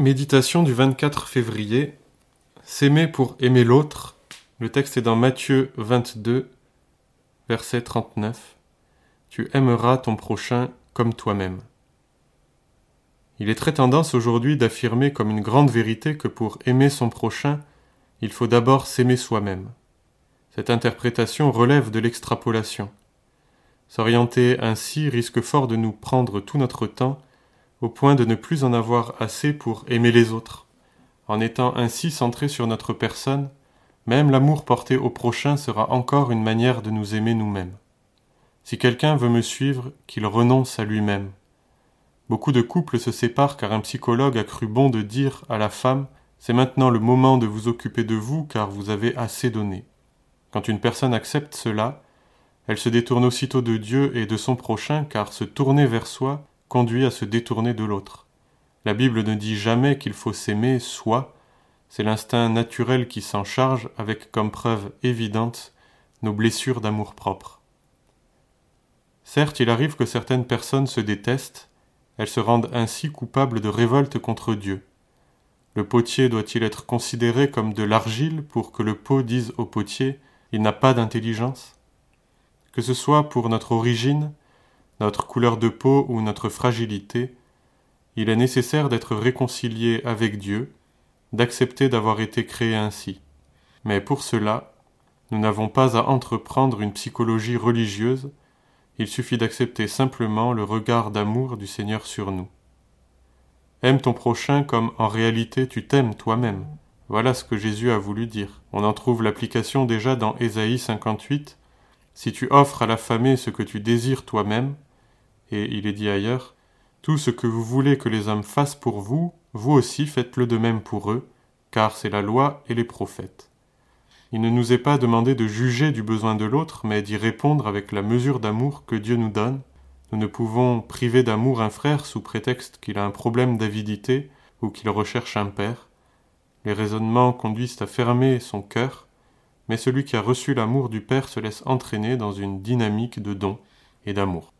Méditation du 24 février. S'aimer pour aimer l'autre. Le texte est dans Matthieu 22, verset 39. Tu aimeras ton prochain comme toi-même. Il est très tendance aujourd'hui d'affirmer comme une grande vérité que pour aimer son prochain, il faut d'abord s'aimer soi-même. Cette interprétation relève de l'extrapolation. S'orienter ainsi risque fort de nous prendre tout notre temps au point de ne plus en avoir assez pour aimer les autres. En étant ainsi centré sur notre personne, même l'amour porté au prochain sera encore une manière de nous aimer nous-mêmes. Si quelqu'un veut me suivre, qu'il renonce à lui-même. Beaucoup de couples se séparent car un psychologue a cru bon de dire à la femme C'est maintenant le moment de vous occuper de vous car vous avez assez donné. Quand une personne accepte cela, elle se détourne aussitôt de Dieu et de son prochain car se tourner vers soi conduit à se détourner de l'autre. La Bible ne dit jamais qu'il faut s'aimer soi, c'est l'instinct naturel qui s'en charge avec comme preuve évidente nos blessures d'amour-propre. Certes, il arrive que certaines personnes se détestent, elles se rendent ainsi coupables de révolte contre Dieu. Le potier doit-il être considéré comme de l'argile pour que le pot dise au potier il n'a pas d'intelligence Que ce soit pour notre origine, notre couleur de peau ou notre fragilité, il est nécessaire d'être réconcilié avec Dieu, d'accepter d'avoir été créé ainsi. Mais pour cela, nous n'avons pas à entreprendre une psychologie religieuse, il suffit d'accepter simplement le regard d'amour du Seigneur sur nous. Aime ton prochain comme en réalité tu t'aimes toi-même. Voilà ce que Jésus a voulu dire. On en trouve l'application déjà dans Ésaïe 58. Si tu offres à l'affamé ce que tu désires toi-même, et il est dit ailleurs, Tout ce que vous voulez que les hommes fassent pour vous, vous aussi faites-le de même pour eux, car c'est la loi et les prophètes. Il ne nous est pas demandé de juger du besoin de l'autre, mais d'y répondre avec la mesure d'amour que Dieu nous donne. Nous ne pouvons priver d'amour un frère sous prétexte qu'il a un problème d'avidité ou qu'il recherche un père. Les raisonnements conduisent à fermer son cœur, mais celui qui a reçu l'amour du Père se laisse entraîner dans une dynamique de don et d'amour.